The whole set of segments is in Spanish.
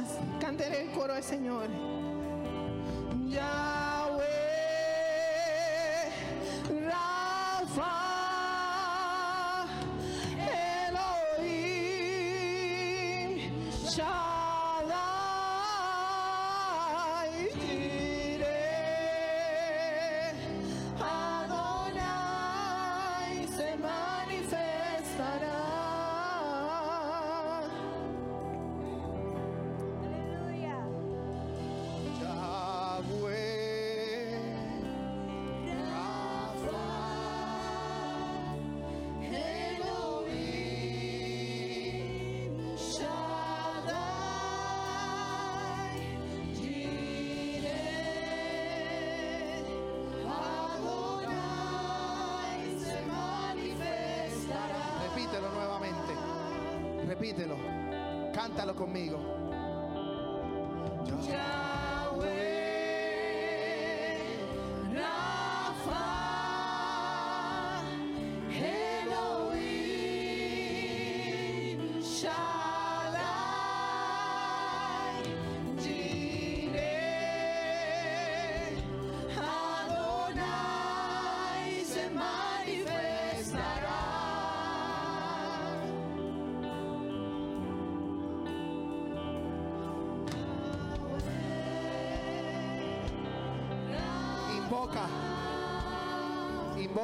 más, el coro al Señor. Ya.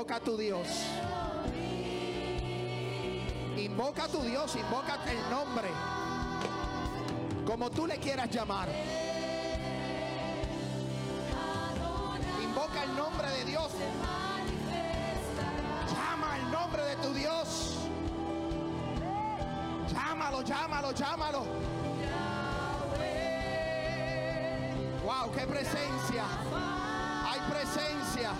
invoca a tu Dios. Invoca a tu Dios, invoca el nombre. Como tú le quieras llamar. Invoca el nombre de Dios. Llama el nombre de tu Dios. Llámalo, llámalo, llámalo. Wow, qué presencia. Hay presencia.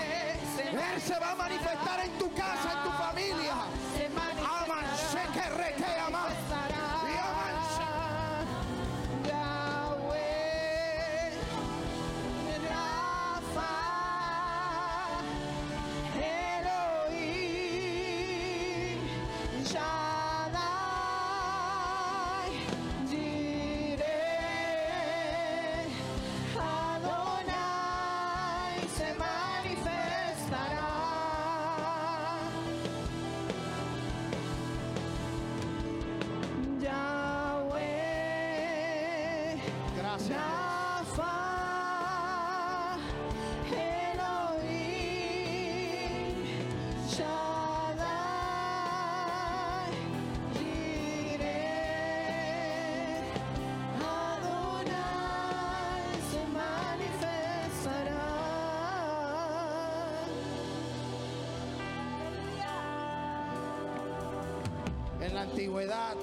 En la antigüedad.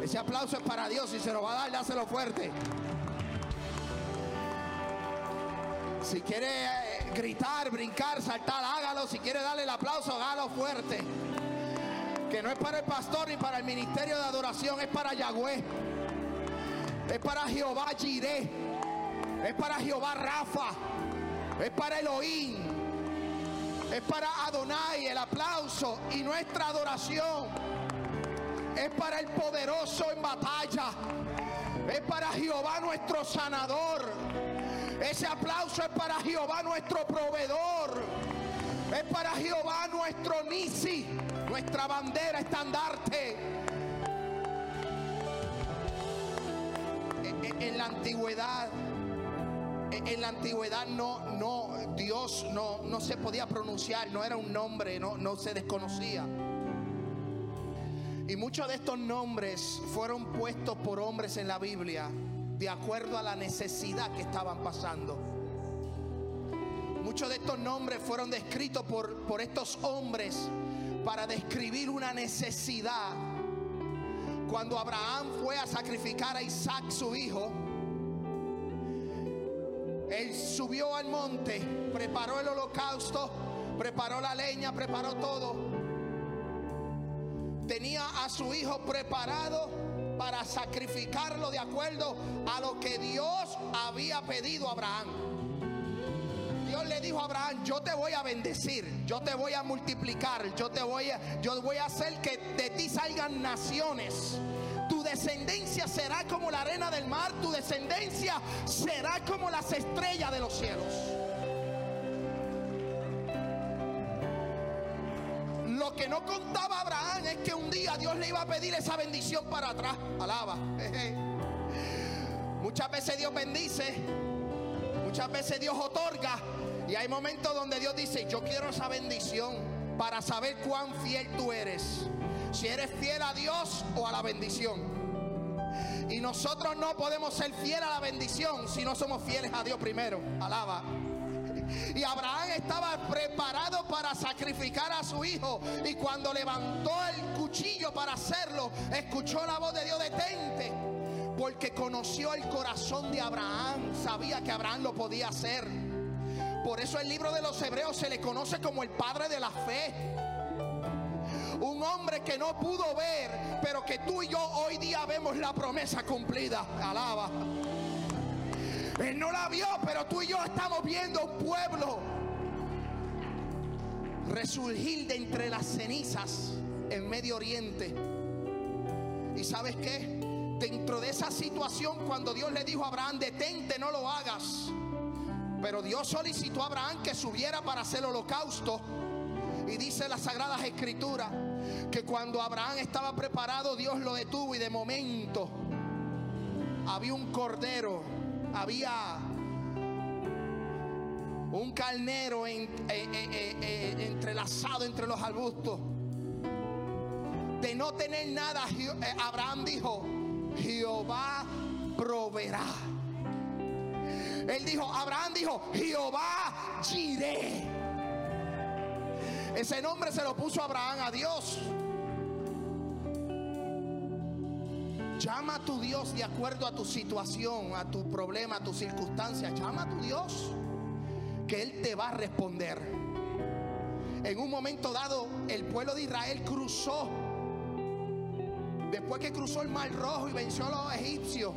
Ese aplauso es para Dios y se lo va a dar, dáselo fuerte. Si quiere eh, gritar, brincar, saltar, hágalo. Si quiere darle el aplauso, hágalo fuerte. Que no es para el pastor ni para el ministerio de adoración, es para Yahweh. Es para Jehová Jireh. Es para Jehová Rafa. Es para Elohim. Y nuestra adoración. Es para el poderoso en batalla. Es para Jehová nuestro sanador. Ese aplauso es para Jehová nuestro proveedor. Es para Jehová nuestro Nisi, nuestra bandera estandarte. En- en- En la antigüedad, en la antigüedad no, no, Dios no, no se podía pronunciar, no era un nombre, no, no se desconocía. Y muchos de estos nombres fueron puestos por hombres en la Biblia de acuerdo a la necesidad que estaban pasando. Muchos de estos nombres fueron descritos por, por estos hombres para describir una necesidad. Cuando Abraham fue a sacrificar a Isaac su hijo, subió al monte, preparó el holocausto, preparó la leña, preparó todo. Tenía a su hijo preparado para sacrificarlo de acuerdo a lo que Dios había pedido a Abraham. Dios le dijo a Abraham, yo te voy a bendecir, yo te voy a multiplicar, yo te voy a, yo voy a hacer que de ti salgan naciones. Tu descendencia será como la arena del mar, tu descendencia será como las estrellas de los cielos. Lo que no contaba Abraham es que un día Dios le iba a pedir esa bendición para atrás. Alaba. Muchas veces Dios bendice, muchas veces Dios otorga. Y hay momentos donde Dios dice, yo quiero esa bendición para saber cuán fiel tú eres. Si eres fiel a Dios o a la bendición. Y nosotros no podemos ser fieles a la bendición si no somos fieles a Dios primero. Alaba. Y Abraham estaba preparado para sacrificar a su hijo. Y cuando levantó el cuchillo para hacerlo, escuchó la voz de Dios, detente. Porque conoció el corazón de Abraham. Sabía que Abraham lo podía hacer. Por eso el libro de los hebreos se le conoce como el padre de la fe. Un hombre que no pudo ver, pero que tú y yo hoy día vemos la promesa cumplida. Alaba. Él no la vio, pero tú y yo estamos viendo un pueblo resurgir de entre las cenizas en Medio Oriente. ¿Y sabes qué? Dentro de esa situación, cuando Dios le dijo a Abraham, detente, no lo hagas. Pero Dios solicitó a Abraham que subiera para hacer el holocausto. Y dice las Sagradas Escrituras que cuando Abraham estaba preparado, Dios lo detuvo y de momento había un cordero, había un carnero eh, eh, eh, entrelazado entre los arbustos. De no tener nada, Abraham dijo, Jehová proveerá. Él dijo, Abraham dijo, Jehová Jireh. Ese nombre se lo puso Abraham a Dios. Llama a tu Dios de acuerdo a tu situación, a tu problema, a tu circunstancia. Llama a tu Dios que Él te va a responder. En un momento dado, el pueblo de Israel cruzó. Después que cruzó el Mar Rojo y venció a los egipcios.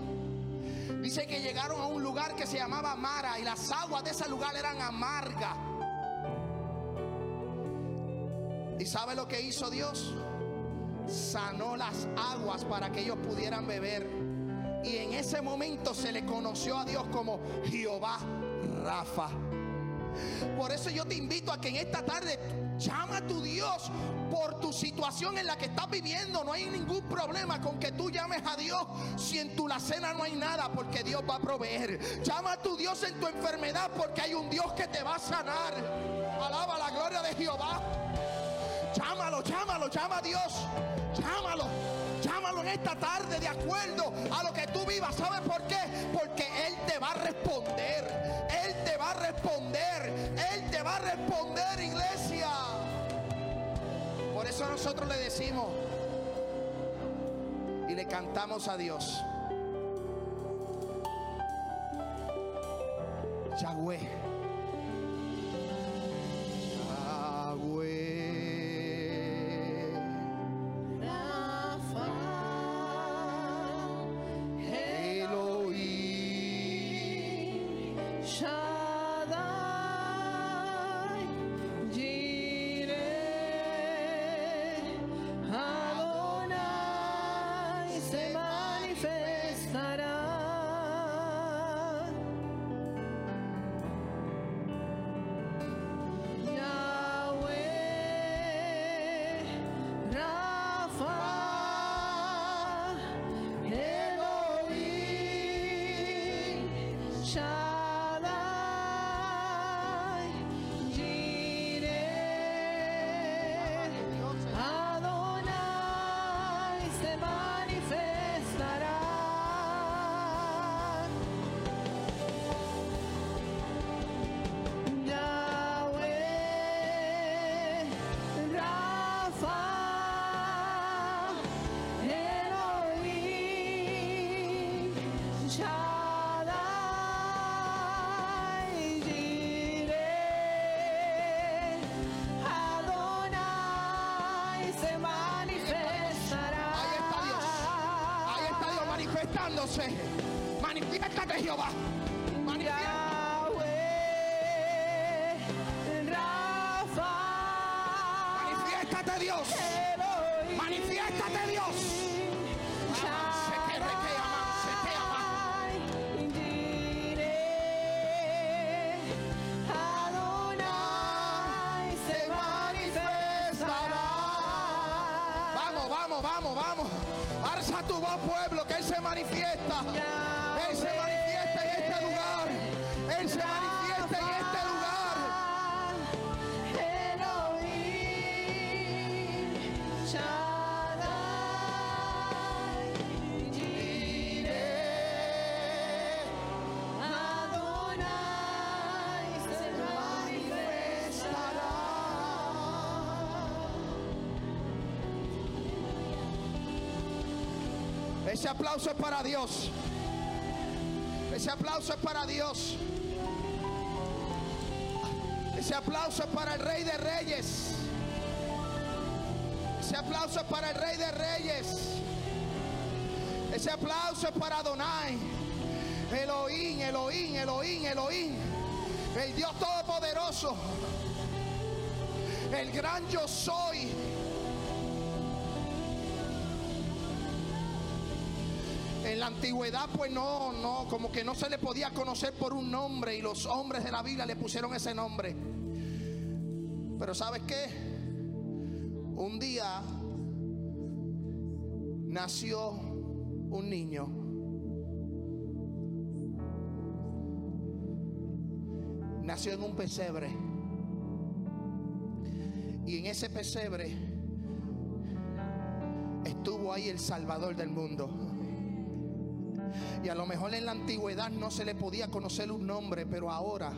Dice que llegaron a un lugar que se llamaba Mara y las aguas de ese lugar eran amargas. ¿Y sabe lo que hizo Dios? Sanó las aguas para que ellos pudieran beber. Y en ese momento se le conoció a Dios como Jehová Rafa. Por eso yo te invito a que en esta tarde llama a tu Dios por tu situación en la que estás viviendo. No hay ningún problema con que tú llames a Dios si en tu cena no hay nada porque Dios va a proveer. Llama a tu Dios en tu enfermedad porque hay un Dios que te va a sanar. Alaba la gloria de Jehová. Llámalo, llámalo, llama a Dios. Llámalo, llámalo en esta tarde de acuerdo a lo que tú vivas. ¿Sabes por qué? Porque Él te va a responder. Él te va a responder. Él te va a responder, iglesia. Por eso nosotros le decimos y le cantamos a Dios. Yahweh. Tu voz, pueblo, que Él se manifiesta. Ese aplauso es para Dios. Ese aplauso es para Dios. Ese aplauso es para el Rey de Reyes. Ese aplauso es para el Rey de Reyes. Ese aplauso es para Adonai. Elohim, Elohim, Elohim, Elohim. El Dios Todopoderoso. El gran yo soy. Antigüedad, pues no, no, como que no se le podía conocer por un nombre y los hombres de la Biblia le pusieron ese nombre. Pero ¿sabes qué? Un día nació un niño. Nació en un pesebre. Y en ese pesebre estuvo ahí el Salvador del mundo. Y a lo mejor en la antigüedad no se le podía conocer un nombre, pero ahora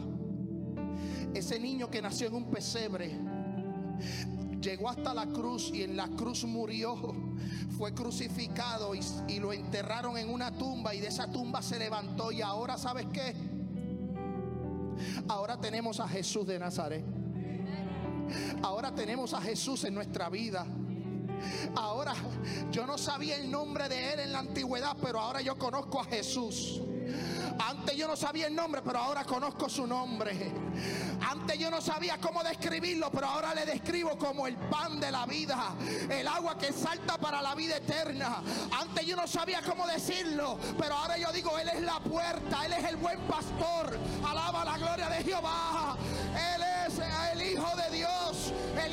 ese niño que nació en un pesebre llegó hasta la cruz y en la cruz murió, fue crucificado y, lo enterraron en una tumba y de esa tumba se levantó y ahora sabes qué? Ahora tenemos a Jesús de Nazaret. Ahora tenemos a Jesús en nuestra vida. Ahora yo no sabía el nombre de él en la antigüedad, pero ahora yo conozco a Jesús. Antes yo no sabía el nombre, pero ahora conozco su nombre. Antes yo no sabía cómo describirlo, pero ahora le describo como el pan de la vida, el agua que salta para la vida eterna. Antes yo no sabía cómo decirlo, pero ahora yo digo, Él es la puerta, Él es el buen pastor. Alaba la gloria de Jehová. Él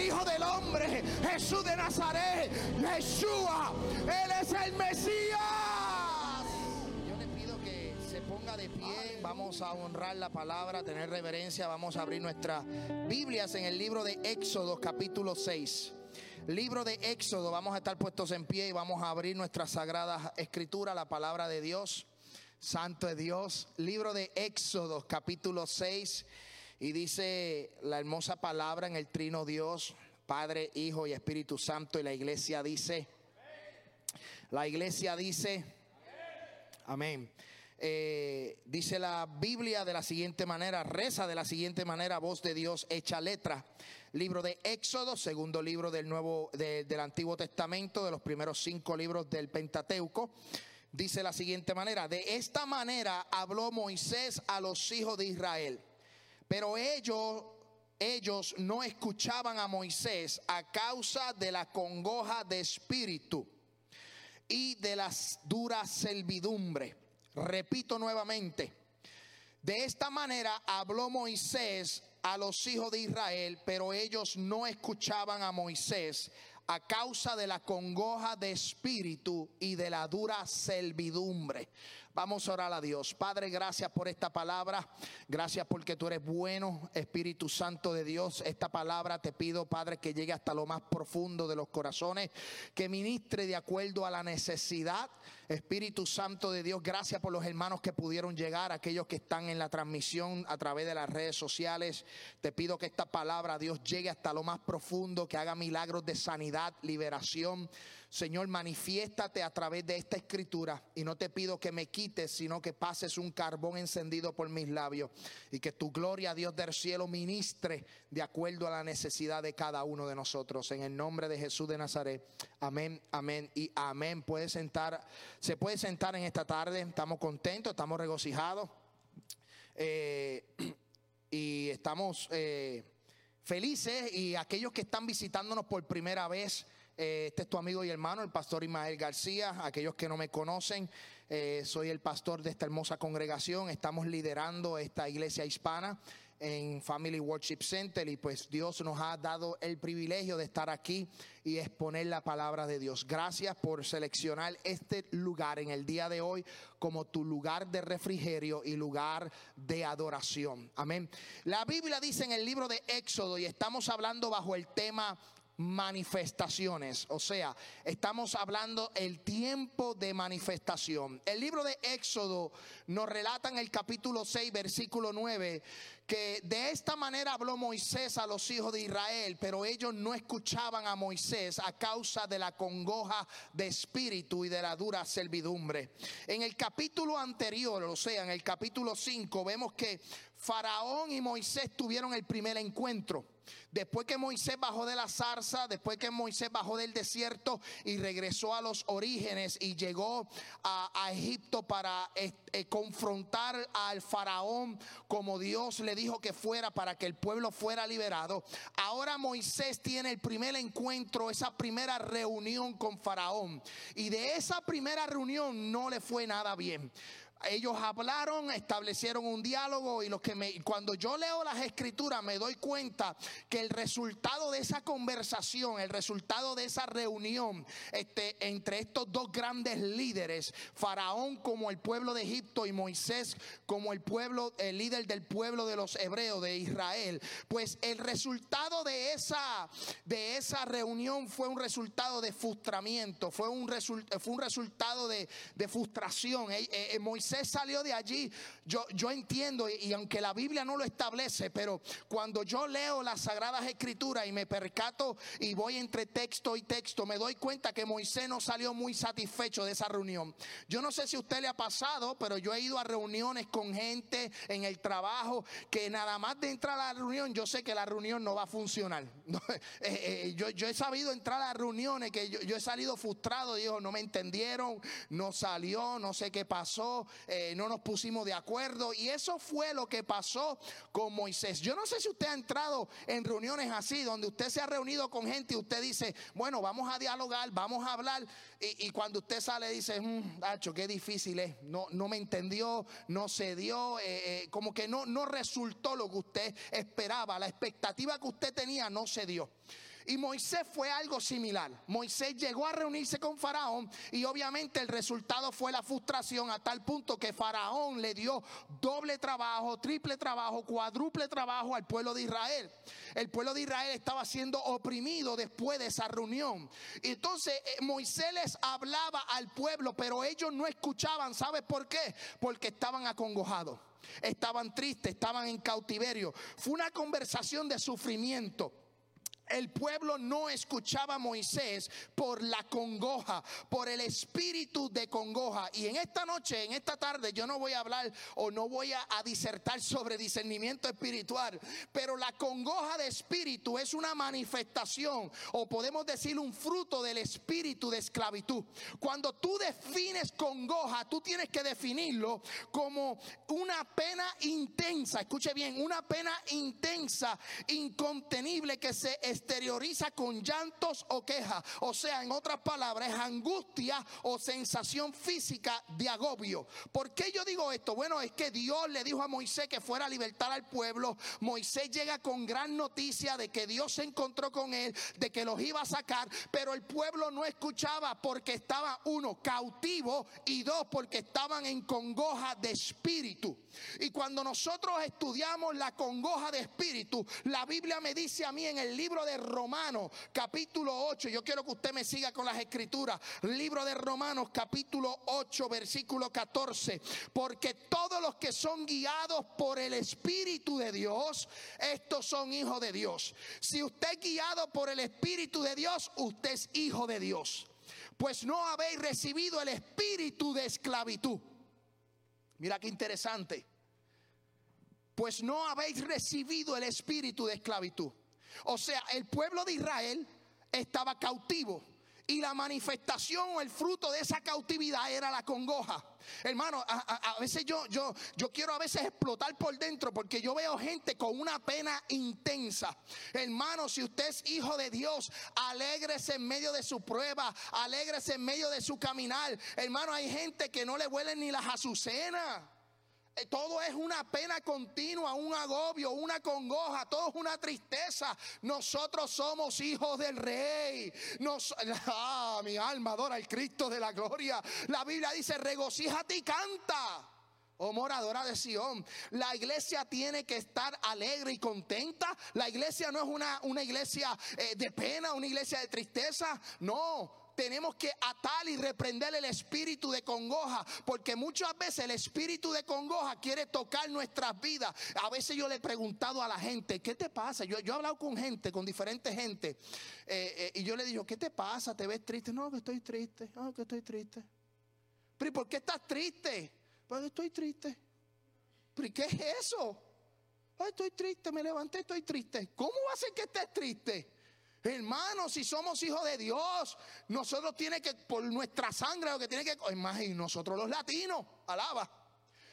Hijo del hombre, Jesús de Nazaret, Yeshua. Él es el Mesías de pie, vamos a honrar la palabra, tener reverencia, vamos a abrir nuestras Biblias en el libro de Éxodo capítulo 6. Libro de Éxodo, vamos a estar puestos en pie y vamos a abrir nuestra sagrada escritura, la palabra de Dios. Santo es Dios. Libro de Éxodo capítulo 6 y dice la hermosa palabra en el trino Dios, Padre, Hijo y Espíritu Santo y la iglesia dice, la iglesia dice, amén. Eh, dice la Biblia de la siguiente manera, reza de la siguiente manera, voz de Dios hecha letra. Libro de Éxodo, segundo libro del Nuevo, del Antiguo Testamento, de los primeros cinco libros del Pentateuco. Dice la siguiente manera, de esta manera habló Moisés a los hijos de Israel, pero ellos ellos no escuchaban a Moisés a causa de la congoja de espíritu y de las duras servidumbre Repito nuevamente, de esta manera habló Moisés a los hijos de Israel, pero ellos no escuchaban a Moisés a causa de la congoja de espíritu y de la dura servidumbre. Vamos a orar a Dios. Padre, gracias por esta palabra. Gracias porque tú eres bueno, Espíritu Santo de Dios. Esta palabra te pido, Padre, que llegue hasta lo más profundo de los corazones, que ministre de acuerdo a la necesidad. Espíritu Santo de Dios, gracias por los hermanos que pudieron llegar, aquellos que están en la transmisión a través de las redes sociales. Te pido que esta palabra, Dios, llegue hasta lo más profundo, que haga milagros de sanidad, liberación. Señor, manifiéstate a través de esta escritura y no te pido que me quites, sino que pases un carbón encendido por mis labios y que tu gloria, Dios del cielo, ministre de acuerdo a la necesidad de cada uno de nosotros. En el nombre de Jesús de Nazaret. Amén, amén y amén. Puede sentar, se puede sentar en esta tarde. Estamos contentos, estamos regocijados eh, y estamos eh, felices. Y aquellos que están visitándonos por primera vez, este es tu amigo y hermano, el pastor Ismael García. Aquellos que no me conocen, eh, soy el pastor de esta hermosa congregación. Estamos liderando esta iglesia hispana en Family Worship Center y pues Dios nos ha dado el privilegio de estar aquí y exponer la palabra de Dios. Gracias por seleccionar este lugar en el día de hoy como tu lugar de refrigerio y lugar de adoración. Amén. La Biblia dice en el libro de Éxodo y estamos hablando bajo el tema manifestaciones. O sea, estamos hablando el tiempo de manifestación. El libro de Éxodo nos relata en el capítulo 6, versículo 9, que de esta manera habló Moisés a los hijos de Israel, pero ellos no escuchaban a Moisés a causa de la congoja de espíritu y de la dura servidumbre. En el capítulo anterior, o sea, en el capítulo 5, vemos que Faraón y Moisés tuvieron el primer encuentro. Después que Moisés bajó de la zarza, después que Moisés bajó del desierto y regresó a los orígenes y llegó a, Egipto para eh, eh, confrontar al faraón como Dios le dijo que fuera para que el pueblo fuera liberado. Ahora Moisés tiene el primer encuentro, esa primera reunión con faraón. Y de esa primera reunión no le fue nada bien. Ellos hablaron, establecieron un diálogo y los que me, cuando yo leo las escrituras me doy cuenta que el resultado de esa conversación, el resultado de esa reunión este, entre estos dos grandes líderes, Faraón como el pueblo de Egipto y Moisés como el pueblo, el líder del pueblo de los hebreos de Israel, pues el resultado de esa, de esa reunión fue un resultado de frustramiento, fue un, fue un resultado de, frustración. Eh, eh, Moisés salió de allí, yo, yo entiendo, y, aunque la Biblia no lo establece, pero cuando yo leo las Sagradas Escrituras y me percato y voy entre texto y texto, me doy cuenta que Moisés no salió muy satisfecho de esa reunión. Yo no sé si a usted le ha pasado, pero yo he ido a reuniones con gente en el trabajo que nada más de entrar a la reunión, yo sé que la reunión no va a funcionar. Eh, yo, yo, he sabido entrar a reuniones que yo, yo he salido frustrado, digo, no me entendieron, no salió, no sé qué pasó, eh, no nos pusimos de acuerdo. Y eso fue lo que pasó con Moisés. Yo no sé si usted ha entrado en reuniones así, donde usted se ha reunido con gente y usted dice, bueno, vamos a dialogar, vamos a hablar. Y, cuando usted sale dice, mmm, qué difícil es. No, no me entendió, no se dio, eh, eh, como que no, no resultó lo que usted esperaba. La expectativa que usted tenía no se dio. Y Moisés fue algo similar. Moisés llegó a reunirse con Faraón y obviamente el resultado fue la frustración a tal punto que Faraón le dio doble trabajo, triple trabajo, cuádruple trabajo al pueblo de Israel. El pueblo de Israel estaba siendo oprimido después de esa reunión. Entonces eh, Moisés les hablaba al pueblo, pero ellos no escuchaban. ¿Sabe por qué? Porque estaban acongojados. Estaban tristes, estaban en cautiverio. Fue una conversación de sufrimiento. El pueblo no escuchaba a Moisés por la congoja, por el espíritu de congoja. Y en esta noche, en esta tarde, yo no voy a hablar o no voy a, disertar sobre discernimiento espiritual, pero la congoja de espíritu es una manifestación o podemos decir un fruto del espíritu de esclavitud. Cuando tú defines congoja, tú tienes que definirlo como una pena intensa, escuche bien, una pena intensa, incontenible que se exterioriza con llantos o quejas. O sea, en otras palabras, es angustia o sensación física de agobio. ¿Por qué yo digo esto? Bueno, es que Dios le dijo a Moisés que fuera a libertar al pueblo. Moisés llega con gran noticia de que Dios se encontró con él, de que los iba a sacar, pero el pueblo no escuchaba porque estaba uno cautivo y dos porque estaban en congoja de espíritu. Y cuando nosotros estudiamos la congoja de espíritu, la Biblia me dice a mí en el de Romanos, capítulo 8, yo quiero que usted me siga con las escrituras, libro de Romanos, capítulo 8, versículo 14, porque todos los que son guiados por el Espíritu de Dios, estos son hijos de Dios. Si usted es guiado por el Espíritu de Dios, usted es hijo de Dios. Pues no habéis recibido el espíritu de esclavitud Mira qué interesante. Pues no habéis recibido el espíritu de esclavitud. O sea, el pueblo de Israel estaba cautivo. Y la manifestación o el fruto de esa cautividad era la congoja. Hermano, a, veces yo, yo, yo quiero a veces explotar por dentro porque yo veo gente con una pena intensa. Hermano, si usted es hijo de Dios, alégrese en medio de su prueba, alégrese en medio de su caminar. Hermano, hay gente que no le huelen ni las azucenas. Eh, todo es una pena continua, un agobio, una congoja, todo es una tristeza. Nosotros somos hijos del rey. Ah, mi alma adora al Cristo de la gloria. La Biblia dice, regocíjate y canta. Oh moradora de Sión, la iglesia tiene que estar alegre y contenta. La iglesia no es una, una iglesia eh, de pena, una iglesia de tristeza. No, tenemos que atar y reprender el espíritu de congoja, porque muchas veces el espíritu de congoja quiere tocar nuestras vidas. A veces yo le he preguntado a la gente, ¿qué te pasa? Yo, he hablado con gente, con diferentes gente, eh, eh, y yo le digo, ¿qué te pasa? ¿Te ves triste? No, que estoy triste, no, que estoy triste. Pero ¿por qué estás triste? Pues estoy triste. ¿Pero qué es eso? estoy triste, me levanté, estoy triste. ¿Cómo va a ser que estés triste? Hermanos, si somos hijos de Dios, nosotros tiene que, por nuestra sangre, lo que tiene que, más, y nosotros los latinos, alaba,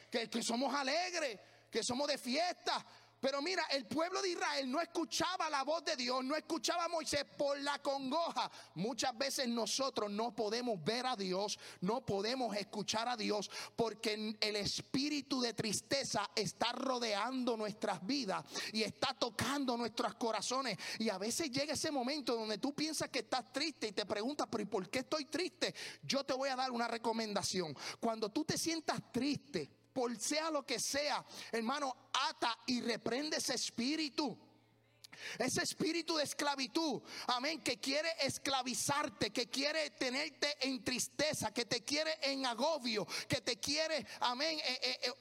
que, que somos alegres, que somos de fiesta. Pero mira, el pueblo de Israel no escuchaba la voz de Dios, no escuchaba a Moisés por la congoja. Muchas veces nosotros no podemos ver a Dios, no podemos escuchar a Dios porque el espíritu de tristeza está rodeando nuestras vidas y está tocando nuestros corazones. Y a veces llega ese momento donde tú piensas que estás triste y te preguntas, pero ¿y por qué estoy triste? Yo te voy a dar una recomendación. Cuando tú te sientas triste, por sea lo que sea, hermano, ata y reprende ese espíritu. Ese espíritu de esclavitud, amén, que quiere esclavizarte, que quiere tenerte en tristeza, que te quiere en agobio, que te quiere, amén, eh, eh,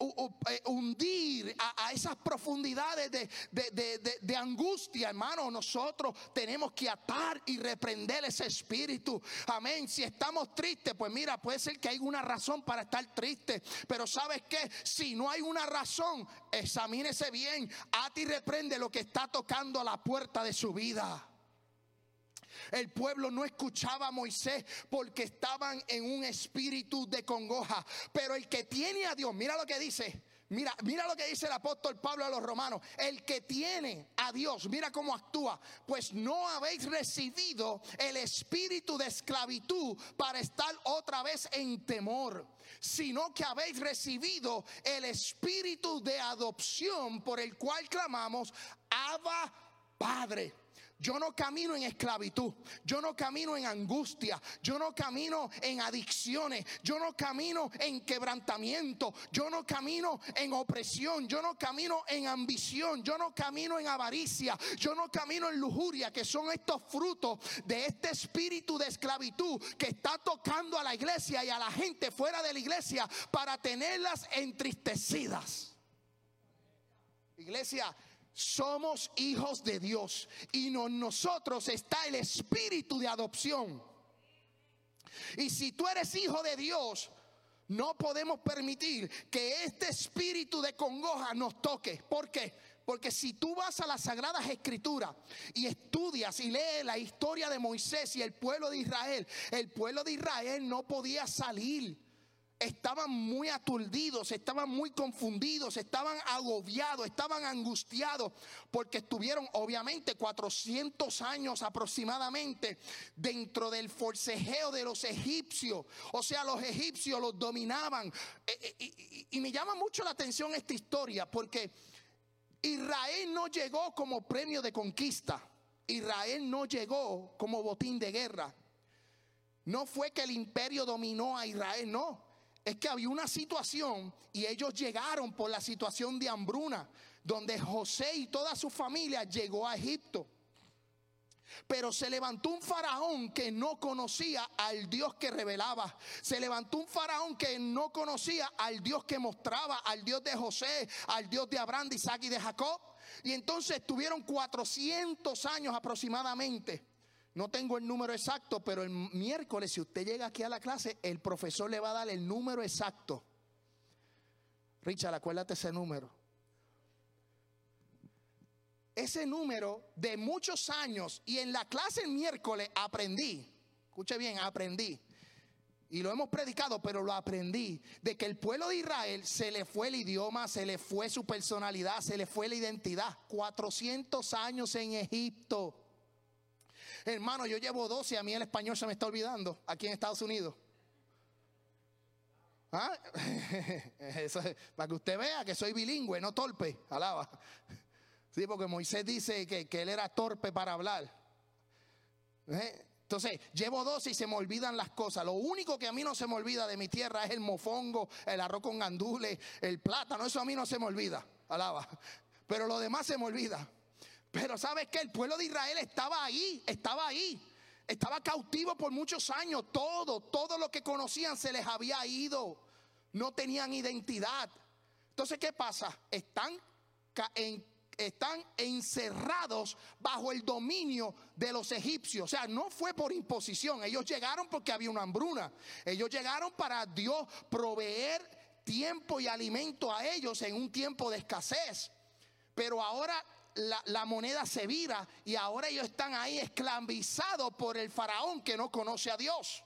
eh, hundir a, esas profundidades de, angustia, hermano. Nosotros tenemos que atar y reprender ese espíritu, amén. Si estamos tristes, pues mira, puede ser que hay una razón para estar triste, pero ¿sabes qué? Si no hay una razón, examínese bien, ata y reprende lo que está tocando la puerta de su vida. El pueblo no escuchaba a Moisés porque estaban en un espíritu de congoja. Pero el que tiene a Dios, mira lo que dice. Mira, mira lo que dice el apóstol Pablo a los romanos. El que tiene a Dios, mira cómo actúa. Pues no habéis recibido el espíritu de esclavitud para estar otra vez en temor, sino que habéis recibido el espíritu de adopción por el cual clamamos, Abba Padre. Yo no camino en esclavitud, yo no camino en angustia, yo no camino en adicciones, yo no camino en quebrantamiento, yo no camino en opresión, yo no camino en ambición, yo no camino en avaricia, yo no camino en lujuria, que son estos frutos de este espíritu de esclavitud que está tocando a la iglesia y a la gente fuera de la iglesia para tenerlas entristecidas. Iglesia, somos hijos de Dios y en nosotros está el espíritu de adopción. Y si tú eres hijo de Dios, no podemos permitir que este espíritu de congoja nos toque. ¿Por qué? Porque si tú vas a las sagradas escrituras y estudias y lees la historia de Moisés y el pueblo de Israel, el pueblo de Israel no podía salir estaban muy aturdidos, estaban muy confundidos, estaban agobiados, estaban angustiados, porque estuvieron obviamente 400 años aproximadamente dentro del forcejeo de los egipcios. O sea, los egipcios los dominaban. Eh, eh, y, me llama mucho la atención esta historia, porque Israel no llegó como premio de conquista. Israel no llegó como botín de guerra. No fue que el imperio dominó a Israel, no es que había una situación y ellos llegaron por la situación de hambruna, donde José y toda su familia llegó a Egipto. Pero se levantó un faraón que no conocía al Dios que revelaba. Se levantó un faraón que no conocía al Dios que mostraba, al Dios de José, al Dios de Abraham, de Isaac y de Jacob. Y entonces estuvieron 400 años aproximadamente no tengo el número exacto, pero el miércoles, si usted llega aquí a la clase, el profesor le va a dar el número exacto. Richard, acuérdate ese número. Ese número de muchos años y en la clase el miércoles aprendí, escuche bien, aprendí. Y lo hemos predicado, pero lo aprendí. De que el pueblo de Israel se le fue el idioma, se le fue su personalidad, se le fue la identidad. 400 años en Egipto. Hermano, yo llevo 12 y a mí el español se me está olvidando aquí en Estados Unidos. ¿Ah? para que usted vea que soy bilingüe, no torpe. Alaba. Sí, porque Moisés dice que, él era torpe para hablar. ¿Eh? Entonces, llevo 12 y se me olvidan las cosas. Lo único que a mí no se me olvida de mi tierra es el mofongo, el arroz con gandules, el plátano. Eso a mí no se me olvida. Alaba. Pero lo demás se me olvida. Pero sabes que el pueblo de Israel estaba ahí, estaba ahí. Estaba cautivo por muchos años. Todo, todo lo que conocían se les había ido. No tenían identidad. Entonces, ¿qué pasa? Están, están encerrados bajo el dominio de los egipcios. O sea, no fue por imposición. Ellos llegaron porque había una hambruna. Ellos llegaron para Dios proveer tiempo y alimento a ellos en un tiempo de escasez. Pero ahora la, moneda se vira y ahora ellos están ahí esclavizados por el faraón que no conoce a Dios.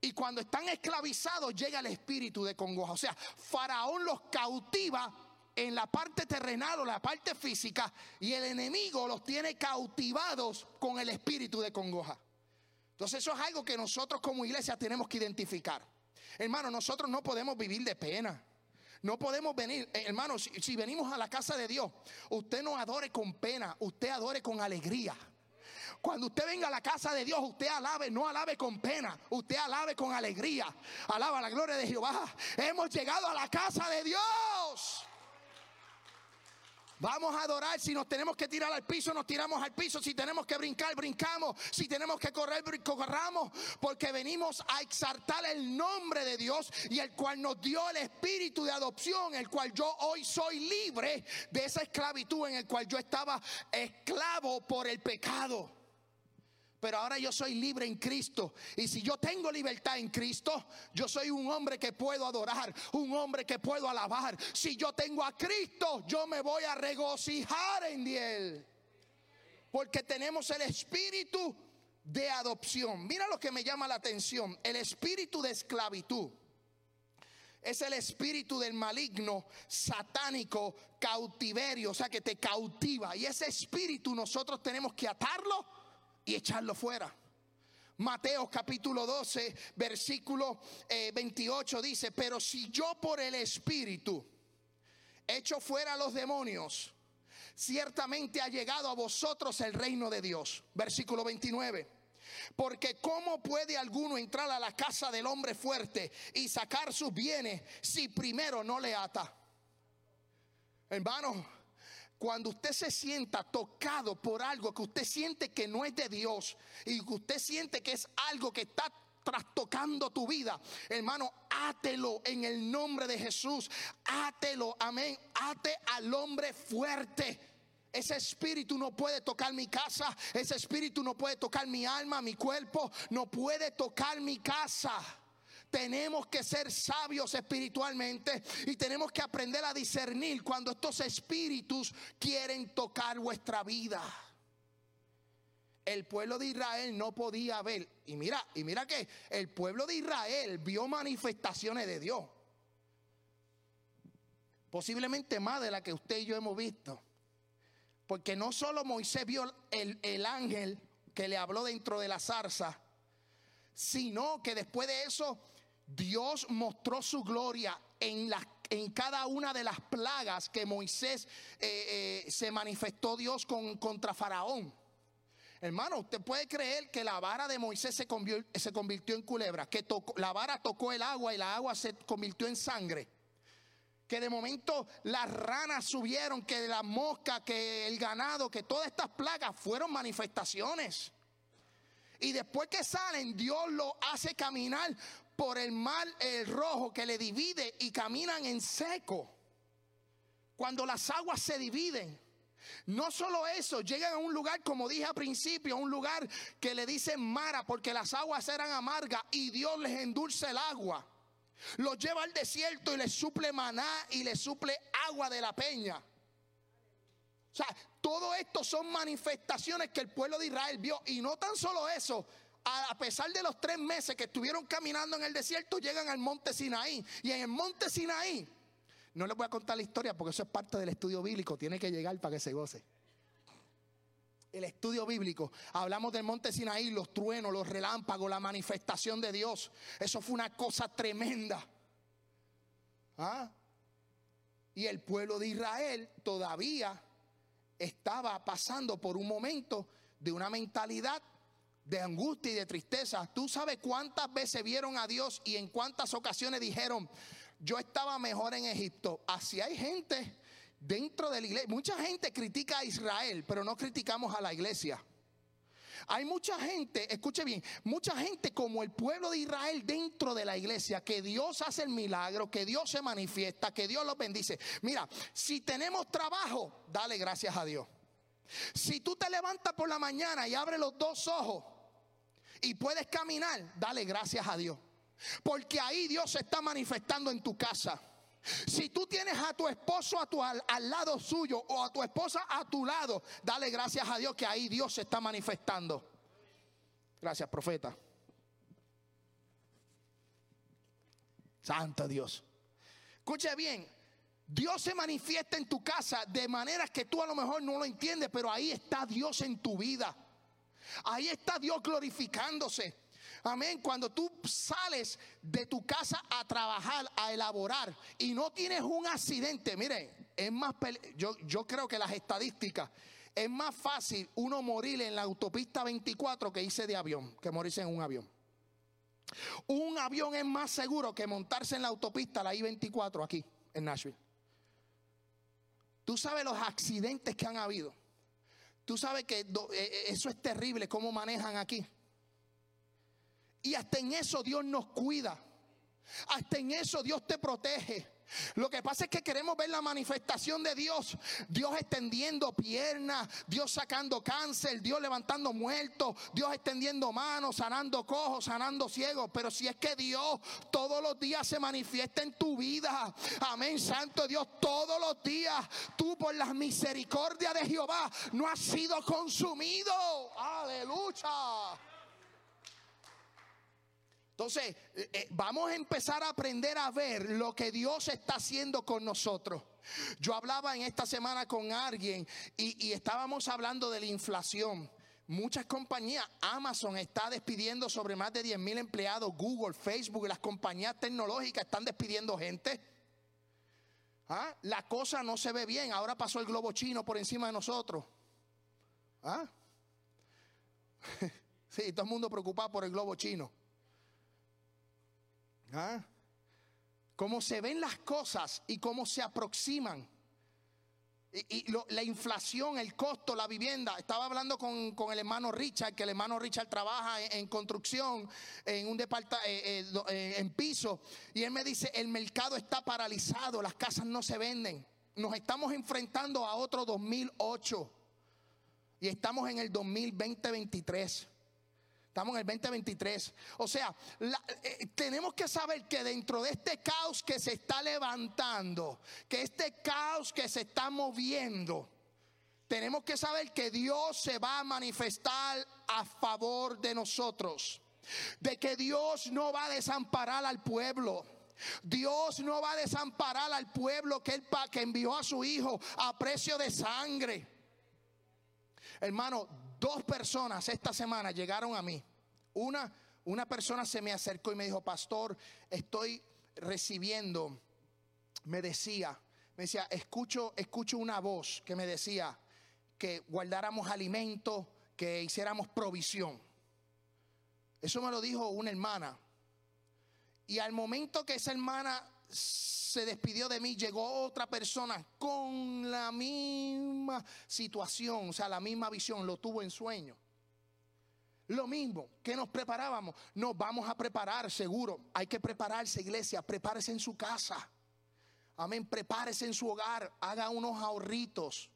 Y cuando están esclavizados llega el espíritu de congoja. O sea, faraón los cautiva en la parte terrenal o la parte física y el enemigo los tiene cautivados con el espíritu de congoja. Entonces eso es algo que nosotros como iglesia tenemos que identificar. Hermano, nosotros no podemos vivir de pena. No podemos venir, eh, hermano, si, si venimos a la casa de Dios, usted no adore con pena, usted adore con alegría. Cuando usted venga a la casa de Dios, usted alabe, no alabe con pena, usted alabe con alegría. Alaba la gloria de Jehová. Hemos llegado a la casa de Dios. Vamos a adorar. Si nos tenemos que tirar al piso, nos tiramos al piso. Si tenemos que brincar, brincamos. Si tenemos que correr, corramos. Porque venimos a exaltar el nombre de Dios y el cual nos dio el espíritu de adopción, el cual yo hoy soy libre de esa esclavitud en el cual yo estaba esclavo por el pecado. Pero ahora yo soy libre en Cristo. Y si yo tengo libertad en Cristo, yo soy un hombre que puedo adorar, un hombre que puedo alabar. Si yo tengo a Cristo, yo me voy a regocijar en Él. Porque tenemos el espíritu de adopción. Mira lo que me llama la atención. El espíritu de esclavitud. Es el espíritu del maligno, satánico, cautiverio, o sea que te cautiva. Y ese espíritu nosotros tenemos que atarlo y echarlo fuera. Mateo capítulo 12, versículo eh, 28 dice, pero si yo por el espíritu echo fuera a los demonios, ciertamente ha llegado a vosotros el reino de Dios. Versículo 29. Porque ¿cómo puede alguno entrar a la casa del hombre fuerte y sacar sus bienes si primero no le ata? Hermano, cuando usted se sienta tocado por algo que usted siente que no es de Dios y que usted siente que es algo que está trastocando tu vida, hermano, átelo en el nombre de Jesús. Átelo, amén. Ate al hombre fuerte. Ese espíritu no puede tocar mi casa, ese espíritu no puede tocar mi alma, mi cuerpo, no puede tocar mi casa. Tenemos que ser sabios espiritualmente y tenemos que aprender a discernir cuando estos espíritus quieren tocar vuestra vida. El pueblo de Israel no podía ver, y mira, y mira que el pueblo de Israel vio manifestaciones de Dios. Posiblemente más de la que usted y yo hemos visto. Porque no solo Moisés vio el, el ángel que le habló dentro de la zarza, sino que después de eso Dios mostró su gloria en, en cada una de las plagas que Moisés eh, eh, se manifestó Dios con, contra Faraón. Hermano, usted puede creer que la vara de Moisés se convirtió, se convirtió en culebra, que tocó, la vara tocó el agua y la agua se convirtió en sangre. Que de momento las ranas subieron, que la mosca, que el ganado, que todas estas plagas fueron manifestaciones. Y después que salen, Dios lo hace caminar por el mar el rojo que le divide y caminan en seco. Cuando las aguas se dividen. No solo eso, llegan a un lugar, como dije al principio, a un lugar que le dicen Mara, porque las aguas eran amargas y Dios les endulce el agua. Los lleva al desierto y les suple maná y les suple agua de la peña. O sea, todo esto son manifestaciones que el pueblo de Israel vio. Y no tan solo eso, a pesar de los tres meses que estuvieron caminando en el desierto, llegan al monte Sinaí. Y en el monte Sinaí, no les voy a contar la historia porque eso es parte del estudio bíblico, tiene que llegar para que se goce. El estudio bíblico, hablamos del monte Sinaí, los truenos, los relámpagos, la manifestación de Dios. Eso fue una cosa tremenda. ¿Ah? Y el pueblo de Israel todavía estaba pasando por un momento de una mentalidad de angustia y de tristeza. Tú sabes cuántas veces vieron a Dios y en cuántas ocasiones dijeron, yo estaba mejor en Egipto. Así hay gente dentro de la iglesia. Mucha gente critica a Israel, pero no criticamos a la iglesia. Hay mucha gente, escuche bien, mucha gente como el pueblo de Israel dentro de la iglesia, que Dios hace el milagro, que Dios se manifiesta, que Dios los bendice. Mira, si tenemos trabajo, dale gracias a Dios. Si tú te levantas por la mañana y abres los dos ojos y puedes caminar, dale gracias a Dios. Porque ahí Dios se está manifestando en tu casa. Si tú tienes a tu esposo a tu, al, al, lado suyo o a tu esposa a tu lado, dale gracias a Dios que ahí Dios se está manifestando. Gracias, profeta. Santo Dios. Escuche bien, Dios se manifiesta en tu casa de maneras que tú a lo mejor no lo entiendes, pero ahí está Dios en tu vida. Ahí está Dios glorificándose. Amén. Cuando tú sales de tu casa a trabajar, a elaborar y no tienes un accidente, miren, es más, yo, yo creo que las estadísticas, es más fácil uno morir en la autopista 24 que irse de avión, que morirse en un avión. Un avión es más seguro que montarse en la autopista, la I-24 aquí, en Nashville. Tú sabes los accidentes que han habido. Tú sabes que eh, eh, eso es terrible, cómo manejan aquí. Y hasta en eso Dios nos cuida. Hasta en eso Dios te protege. Lo que pasa es que queremos ver la manifestación de Dios. Dios extendiendo piernas, Dios sacando cáncer, Dios levantando muertos, Dios extendiendo manos, sanando cojos, sanando ciegos. Pero si es que Dios todos los días se manifiesta en tu vida. Amén, Santo Dios, todos los días tú por la misericordia de Jehová no has sido consumido. Aleluya. Entonces, eh, eh, vamos a empezar a aprender a ver lo que Dios está haciendo con nosotros. Yo hablaba en esta semana con alguien y, estábamos hablando de la inflación. Muchas compañías, Amazon está despidiendo sobre más de 10 mil empleados, Google, Facebook, las compañías tecnológicas están despidiendo gente. ¿Ah? La cosa no se ve bien. Ahora pasó el globo chino por encima de nosotros. ¿Ah? Sí, todo el mundo preocupado por el globo chino. ¿Ah? Cómo se ven las cosas y cómo se aproximan. Y, la inflación, el costo, la vivienda. Estaba hablando con, el hermano Richard, que el hermano Richard trabaja en, construcción, en un departamento, eh, eh, eh, en piso. Y él me dice, el mercado está paralizado, las casas no se venden. Nos estamos enfrentando a otro 2008. Y estamos en el 2020-23. Estamos en el 2023. O sea, eh, tenemos que saber que dentro de este caos que se está levantando, que este caos que se está moviendo, tenemos que saber que Dios se va a manifestar a favor de nosotros. De que Dios no va a desamparar al pueblo. Dios no va a desamparar al pueblo que él que envió a su hijo a precio de sangre. Hermano, dos personas esta semana llegaron a mí. Una, una persona se me acercó y me dijo, pastor, estoy recibiendo, me decía, me decía, escucho, escucho una voz que me decía que guardáramos alimento, que hiciéramos provisión. Eso me lo dijo una hermana. Y al momento que esa hermana se despidió de mí, llegó otra persona con la misma situación, o sea, la misma visión, lo tuvo en sueño. Lo mismo que nos preparábamos, nos vamos a preparar seguro. Hay que prepararse, iglesia, prepárese en su casa. Amén, prepárese en su hogar, haga unos ahorritos,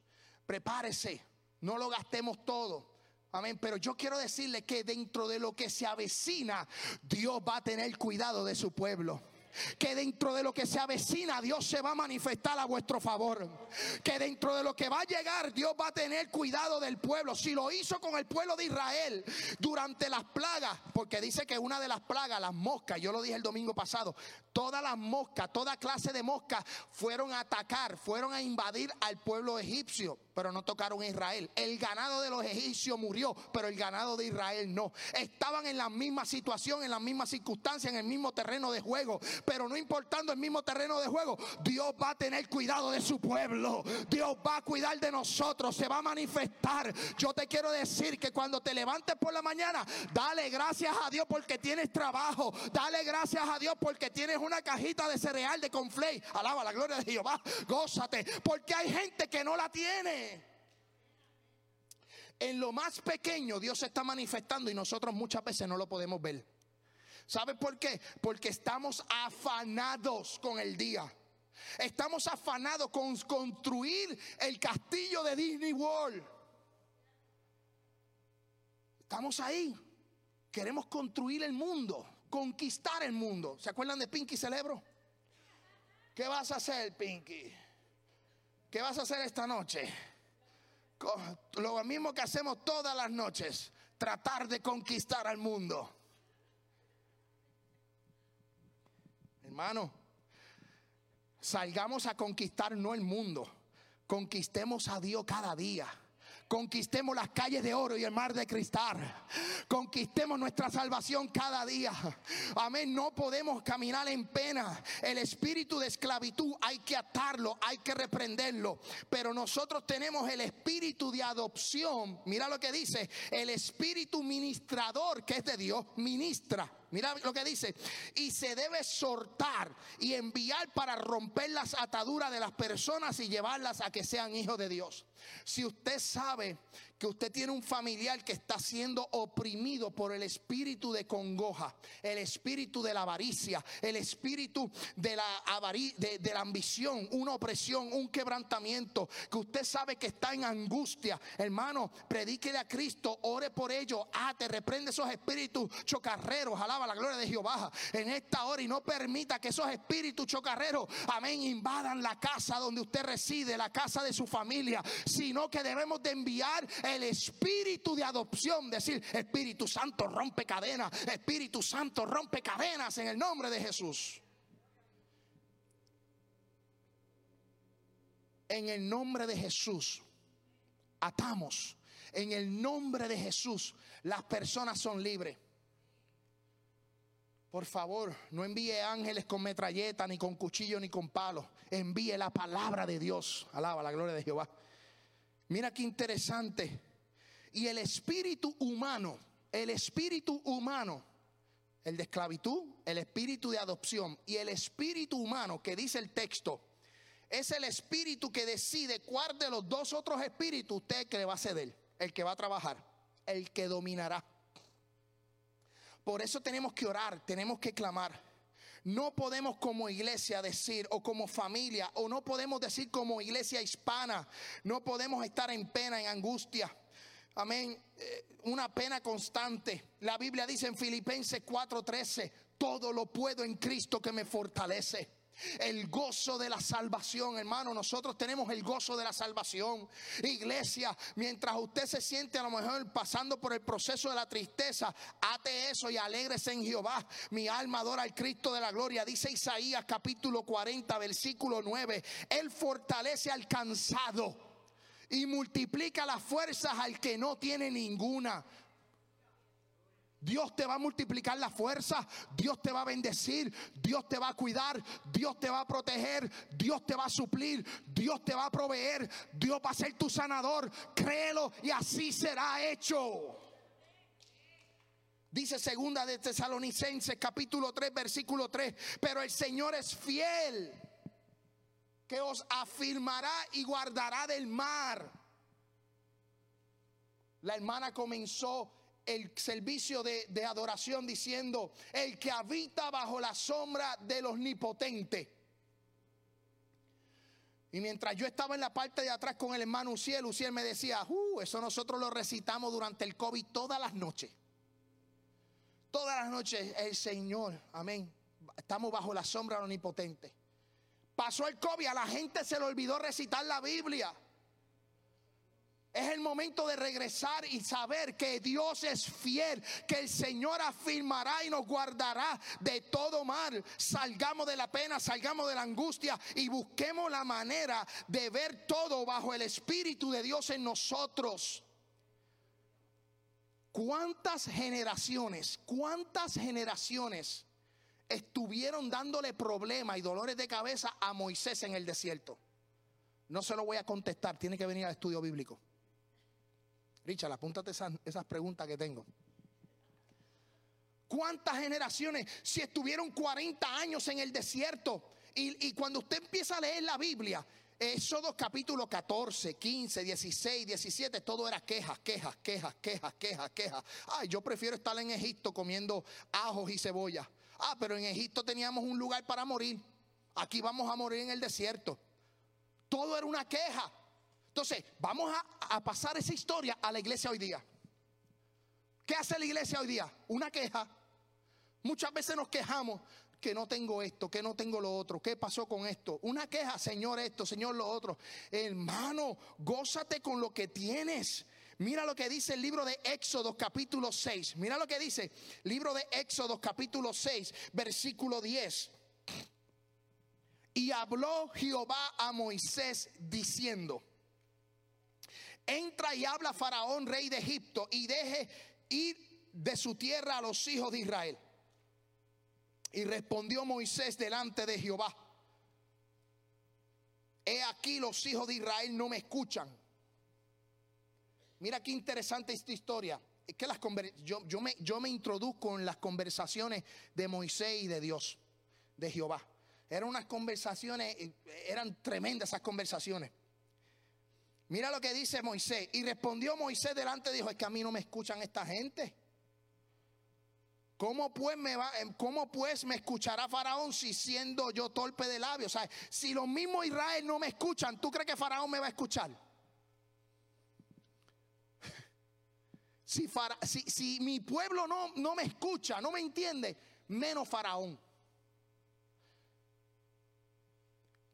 prepárese, no lo gastemos todo. Amén, pero yo quiero decirle que dentro de lo que se avecina, Dios va a tener cuidado de su pueblo que dentro de lo que se avecina Dios se va a manifestar a vuestro favor. Que dentro de lo que va a llegar Dios va a tener cuidado del pueblo. Si lo hizo con el pueblo de Israel durante las plagas, porque dice que una de las plagas, las moscas, yo lo dije el domingo pasado, todas las moscas, toda clase de moscas fueron a atacar, fueron a invadir al pueblo egipcio pero no tocaron a Israel. El ganado de los egipcios murió, pero el ganado de Israel no. Estaban en la misma situación, en la misma circunstancia, en el mismo terreno de juego, pero no importando el mismo terreno de juego, Dios va a tener cuidado de su pueblo. Dios va a cuidar de nosotros, se va a manifestar. Yo te quiero decir que cuando te levantes por la mañana, dale gracias a Dios porque tienes trabajo. Dale gracias a Dios porque tienes una cajita de cereal de conflay. Alaba la gloria de Jehová. Gózate, porque hay gente que no la tiene. En lo más pequeño Dios se está manifestando y nosotros muchas veces no lo podemos ver. ¿Sabe por qué? Porque estamos afanados con el día. Estamos afanados con construir el castillo de Disney World. Estamos ahí. Queremos construir el mundo, conquistar el mundo. ¿Se acuerdan de Pinky Celebro? ¿Qué vas a hacer, Pinky? ¿Qué vas a hacer esta noche? Lo mismo que hacemos todas las noches, tratar de conquistar al mundo. Hermano, salgamos a conquistar no el mundo, conquistemos a Dios cada día. Conquistemos las calles de oro y el mar de cristal. Conquistemos nuestra salvación cada día. Amén. No podemos caminar en pena. El espíritu de esclavitud hay que atarlo, hay que reprenderlo. Pero nosotros tenemos el espíritu de adopción. Mira lo que dice. El espíritu ministrador que es de Dios, ministra. Mira lo que dice. Y se debe sortar y enviar para romper las ataduras de las personas y llevarlas a que sean hijos de Dios. Si usted sabe que usted tiene un familiar que está siendo oprimido por el espíritu de congoja, el espíritu de la avaricia, el espíritu de la, de, de la ambición, una opresión, un quebrantamiento, que usted sabe que está en angustia, hermano, predíquele a Cristo, ore por ello, ate, reprende esos espíritus chocarreros, alaba la gloria de Jehová en esta hora y no permita que esos espíritus chocarreros, amén, invadan la casa donde usted reside, la casa de su familia, sino que debemos de enviar el espíritu de adopción, decir, Espíritu Santo rompe cadenas, Espíritu Santo rompe cadenas en el nombre de Jesús. En el nombre de Jesús, atamos. En el nombre de Jesús, las personas son libres. Por favor, no envíe ángeles con metralleta, ni con cuchillo, ni con palo. Envíe la palabra de Dios. Alaba la gloria de Jehová. Mira qué interesante. Y el espíritu humano, el espíritu humano, el de esclavitud, el espíritu de adopción y el espíritu humano que dice el texto, es el espíritu que decide cuál de los dos otros espíritus usted que le va a ceder, el que va a trabajar, el que dominará. Por eso tenemos que orar, tenemos que clamar. No podemos como iglesia decir o como familia o no podemos decir como iglesia hispana, no podemos estar en pena, en angustia. Amén. Eh, una pena constante. La Biblia dice en Filipenses 4:13, todo lo puedo en Cristo que me fortalece. El gozo de la salvación, hermano. Nosotros tenemos el gozo de la salvación. Iglesia, mientras usted se siente a lo mejor pasando por el proceso de la tristeza, ate eso y alégrese en Jehová. Mi alma adora al Cristo de la gloria. Dice Isaías capítulo 40, versículo 9. Él fortalece al cansado y multiplica las fuerzas al que no tiene ninguna. Dios te va a multiplicar la fuerza, Dios te va a bendecir, Dios te va a cuidar, Dios te va a proteger, Dios te va a suplir, Dios te va a proveer, Dios va a ser tu sanador. Créelo y así será hecho. Dice segunda de Tesalonicenses capítulo 3 versículo 3, pero el Señor es fiel que os afirmará y guardará del mar. La hermana comenzó el servicio de, adoración diciendo, el que habita bajo la sombra de los nipotentes. Y mientras yo estaba en la parte de atrás con el hermano Uciel, Uciel me decía, uh, eso nosotros lo recitamos durante el COVID todas las noches. Todas las noches el Señor, amén. Estamos bajo la sombra de los nipotentes. Pasó el COVID, a la gente se le olvidó recitar la Biblia. Es el momento de regresar y saber que Dios es fiel, que el Señor afirmará y nos guardará de todo mal. Salgamos de la pena, salgamos de la angustia y busquemos la manera de ver todo bajo el Espíritu de Dios en nosotros. ¿Cuántas generaciones, cuántas generaciones estuvieron dándole problemas y dolores de cabeza a Moisés en el desierto? No se lo voy a contestar, tiene que venir al estudio bíblico. Richard, apúntate esas, esas preguntas que tengo. ¿Cuántas generaciones si estuvieron 40 años en el desierto? Y, y, cuando usted empieza a leer la Biblia, Éxodo capítulo 14, 15, 16, 17, todo era quejas, quejas, quejas, quejas, quejas, quejas. Ay, yo prefiero estar en Egipto comiendo ajos y cebolla. Ah, pero en Egipto teníamos un lugar para morir. Aquí vamos a morir en el desierto. Todo era una queja. Entonces, vamos a, pasar esa historia a la iglesia hoy día. ¿Qué hace la iglesia hoy día? Una queja. Muchas veces nos quejamos que no tengo esto, que no tengo lo otro, qué pasó con esto. Una queja, Señor esto, Señor lo otro. Hermano, gózate con lo que tienes. Mira lo que dice el libro de Éxodo capítulo 6. Mira lo que dice, libro de Éxodo capítulo 6, versículo 10. Y habló Jehová a Moisés diciendo, entra y habla a Faraón, rey de Egipto, y deje ir de su tierra a los hijos de Israel. Y respondió Moisés delante de Jehová, he aquí los hijos de Israel no me escuchan. Mira qué interesante esta historia. Es que las yo, yo, me, yo me introduzco en las conversaciones de Moisés y de Dios, de Jehová. Eran unas conversaciones, eh, eran tremendas esas conversaciones. Mira lo que dice Moisés. Y respondió Moisés delante, dijo, es que a mí no me escuchan esta gente. ¿Cómo pues me va, em, cómo pues me escuchará Faraón si siendo yo torpe de labios? O sea, si los mismos Israel no me escuchan, ¿tú crees que Faraón me va a escuchar? Si, mi pueblo no, no me escucha, no me entiende, menos Faraón.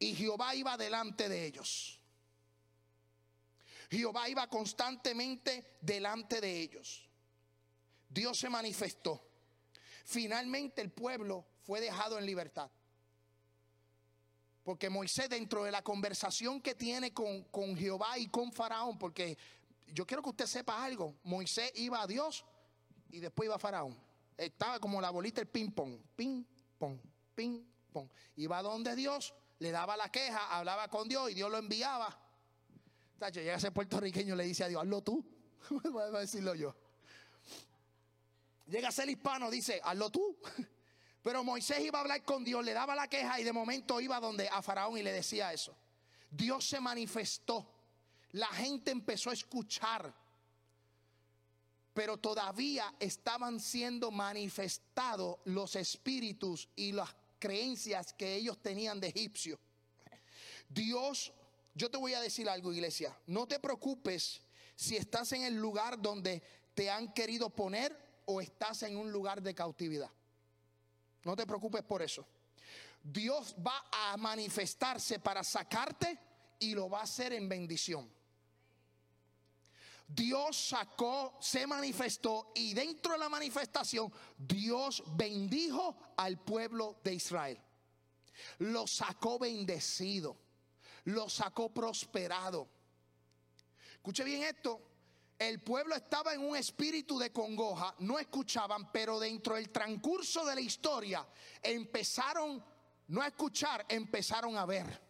Y Jehová iba delante de ellos. Jehová iba constantemente delante de ellos. Dios se manifestó. Finalmente el pueblo fue dejado en libertad. Porque Moisés dentro de la conversación que tiene con, con Jehová y con Faraón, porque yo quiero que usted sepa algo, Moisés iba a Dios y después iba a Faraón. Estaba como la bolita del ping pong, ping pong, ping pong. Iba donde Dios, le daba la queja, hablaba con Dios y Dios lo enviaba. Tacho, llega ese puertorriqueño y le dice a Dios, hazlo tú. Voy a decirlo yo. Llega a ser hispano, dice, hazlo tú. Pero Moisés iba a hablar con Dios, le daba la queja y de momento iba donde a Faraón y le decía eso. Dios se manifestó. La gente empezó a escuchar. Pero todavía estaban siendo manifestados los espíritus y las creencias que ellos tenían de egipcio. Dios, yo te voy a decir algo, iglesia. No te preocupes si estás en el lugar donde te han querido poner o estás en un lugar de cautividad. No te preocupes por eso. Dios va a manifestarse para sacarte y lo va a hacer en bendición. Dios sacó, se manifestó y dentro de la manifestación Dios bendijo al pueblo de Israel. Lo sacó bendecido, lo sacó prosperado. Escuche bien esto, el pueblo estaba en un espíritu de congoja, no escuchaban, pero dentro del transcurso de la historia empezaron no a escuchar, empezaron a ver.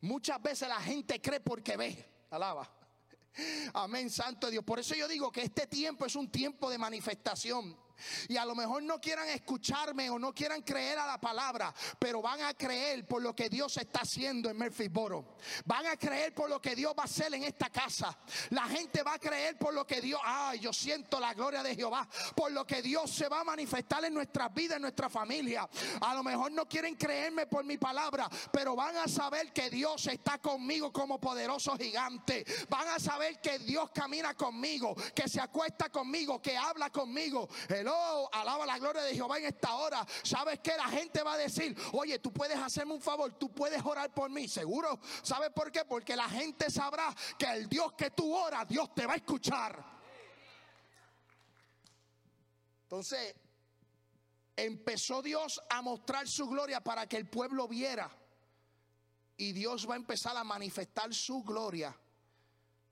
Muchas veces la gente cree porque ve, alaba. Amén, santo Dios. Por eso yo digo que este tiempo es un tiempo de manifestación. Y a lo mejor no quieran escucharme o no quieran creer a la palabra, pero van a creer por lo que Dios está haciendo en Murphysboro. Van a creer por lo que Dios va a hacer en esta casa. La gente va a creer por lo que Dios, ay, yo siento la gloria de Jehová, por lo que Dios se va a manifestar en nuestras vidas, en nuestra familia. A lo mejor no quieren creerme por mi palabra, pero van a saber que Dios está conmigo como poderoso gigante. Van a saber que Dios camina conmigo, que se acuesta conmigo, que habla conmigo. Alaba la gloria de Jehová en esta hora. ¿Sabes que La gente va a decir, oye, tú puedes hacerme un favor, tú puedes orar por mí. Seguro. ¿Sabes por qué? Porque la gente sabrá que el Dios que tú oras, Dios te va a escuchar. Entonces, empezó Dios a mostrar su gloria para que el pueblo viera. Y Dios va a empezar a manifestar su gloria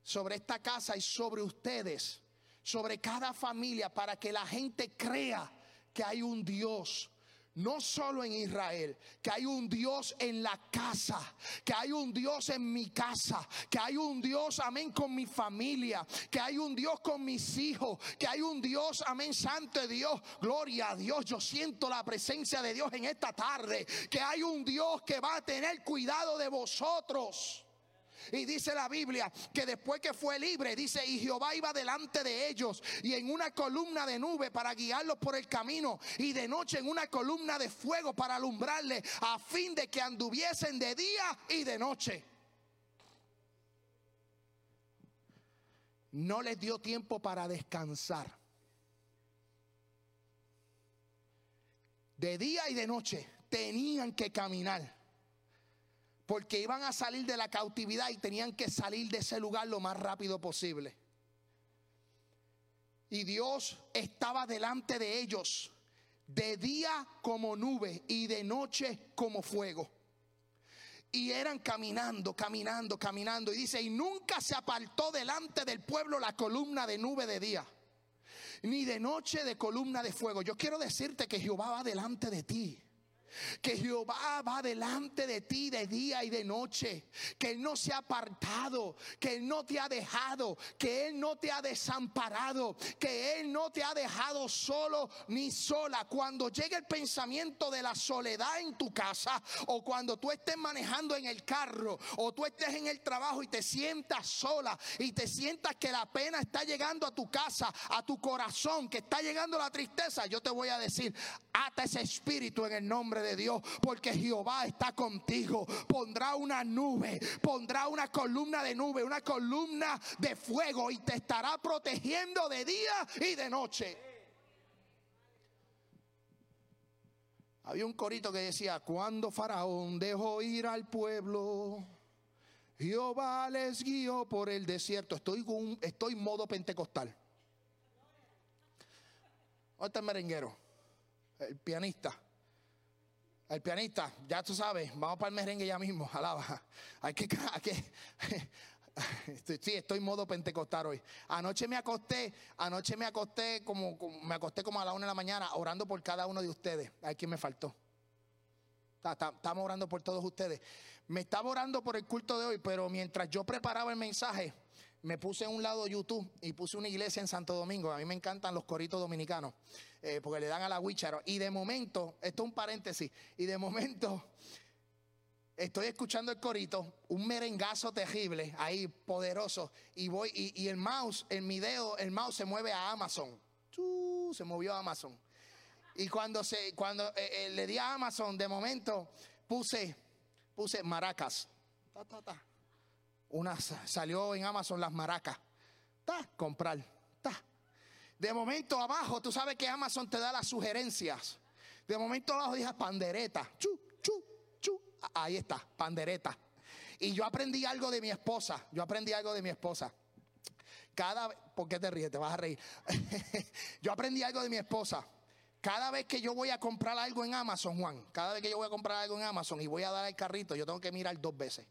sobre esta casa y sobre ustedes sobre cada familia para que la gente crea que hay un Dios. No solo en Israel, que hay un Dios en la casa, que hay un Dios en mi casa, que hay un Dios, amén, con mi familia, que hay un Dios con mis hijos, que hay un Dios, amén, santo Dios, gloria a Dios. Yo siento la presencia de Dios en esta tarde, que hay un Dios que va a tener cuidado de vosotros. Y dice la Biblia que después que fue libre, dice, y Jehová iba delante de ellos y en una columna de nube para guiarlos por el camino y de noche en una columna de fuego para alumbrarles a fin de que anduviesen de día y de noche. No les dio tiempo para descansar. De día y de noche tenían que caminar porque iban a salir de la cautividad y tenían que salir de ese lugar lo más rápido posible. Y Dios estaba delante de ellos, de día como nube y de noche como fuego. Y eran caminando, caminando, caminando. Y dice, y nunca se apartó delante del pueblo la columna de nube de día, ni de noche de columna de fuego. Yo quiero decirte que Jehová va delante de ti. Que Jehová va delante de ti de día y de noche. Que Él no se ha apartado. Que Él no te ha dejado. Que Él no te ha desamparado. Que Él no te ha dejado solo ni sola. Cuando llegue el pensamiento de la soledad en tu casa. O cuando tú estés manejando en el carro. O tú estés en el trabajo y te sientas sola. Y te sientas que la pena está llegando a tu casa. A tu corazón. Que está llegando la tristeza. Yo te voy a decir. Ata ese espíritu en el nombre de Dios, porque Jehová está contigo. Pondrá una nube, pondrá una columna de nube, una columna de fuego y te estará protegiendo de día y de noche. Había un corito que decía, cuando Faraón dejó ir al pueblo, Jehová les guió por el desierto. Estoy, estoy en modo pentecostal. ¿Dónde está el merenguero? El pianista. El pianista, ya tú sabes, vamos para el merengue ya mismo, alaba. Hay que, que sí, estoy en modo pentecostal hoy. Anoche me acosté, anoche me acosté como, me acosté como a la una de la mañana orando por cada uno de ustedes. Hay quien me faltó. Estamos orando por todos ustedes. Me estaba orando por el culto de hoy, pero mientras yo preparaba el mensaje, me puse en un lado YouTube y puse una iglesia en Santo Domingo. A mí me encantan los coritos dominicanos eh, porque le dan a la Wicharo. Y de momento, esto es un paréntesis, y de momento estoy escuchando el corito, un merengazo terrible, ahí poderoso, y voy, y, el mouse, el video, el mouse se mueve a Amazon. se movió a Amazon. Y cuando, se, cuando eh, eh, le di a Amazon, de momento puse, puse maracas. Una, salió en Amazon las maracas. Ta, comprar. De momento abajo, tú sabes que Amazon te da las sugerencias. De momento abajo dije pandereta. Chu, chu, chu. Ahí está, pandereta. Y yo aprendí algo de mi esposa. Yo aprendí algo de mi esposa. Cada vez, ¿por qué te ríes? Te vas a reír. yo aprendí algo de mi esposa. Cada vez que yo voy a comprar algo en Amazon, Juan, cada vez que yo voy a comprar algo en Amazon y voy a dar el carrito, yo tengo que mirar dos veces.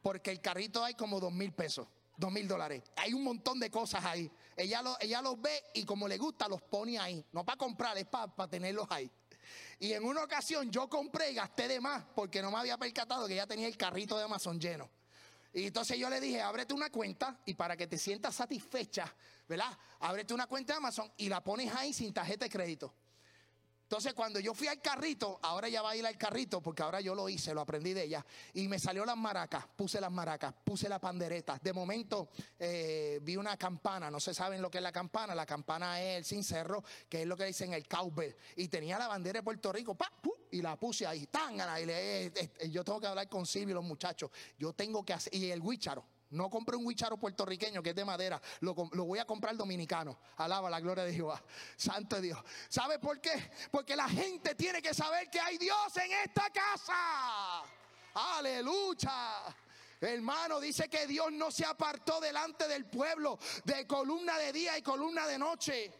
Porque el carrito hay como dos mil pesos, dos mil dólares. Hay un montón de cosas ahí. Ella, lo, ella los ve y como le gusta, los pone ahí. No para comprar, es para, para tenerlos ahí. Y en una ocasión yo compré y gasté de más porque no me había percatado que ya tenía el carrito de Amazon lleno. Y entonces yo le dije, ábrete una cuenta y para que te sientas satisfecha, ¿verdad? Ábrete una cuenta de Amazon y la pones ahí sin tarjeta de crédito. Entonces, cuando yo fui al carrito, ahora ya va a ir al carrito, porque ahora yo lo hice, lo aprendí de ella, y me salió las maracas, puse las maracas, puse la pandereta. De momento eh, vi una campana, no se saben lo que es la campana, la campana es el cincerro, que es lo que dicen el cowbell, y tenía la bandera de Puerto Rico, pa, y la puse ahí, tan, y le, yo tengo que hablar con Silvio y los muchachos, yo tengo que hacer, y el huicharo. No compré un huicharo puertorriqueño que es de madera. Lo, voy a comprar dominicano. Alaba la gloria de Jehová. Santo Dios. ¿Sabe por qué? Porque la gente tiene que saber que hay Dios en esta casa. Aleluya. Hermano, dice que Dios no se apartó delante del pueblo de columna de día y columna de noche.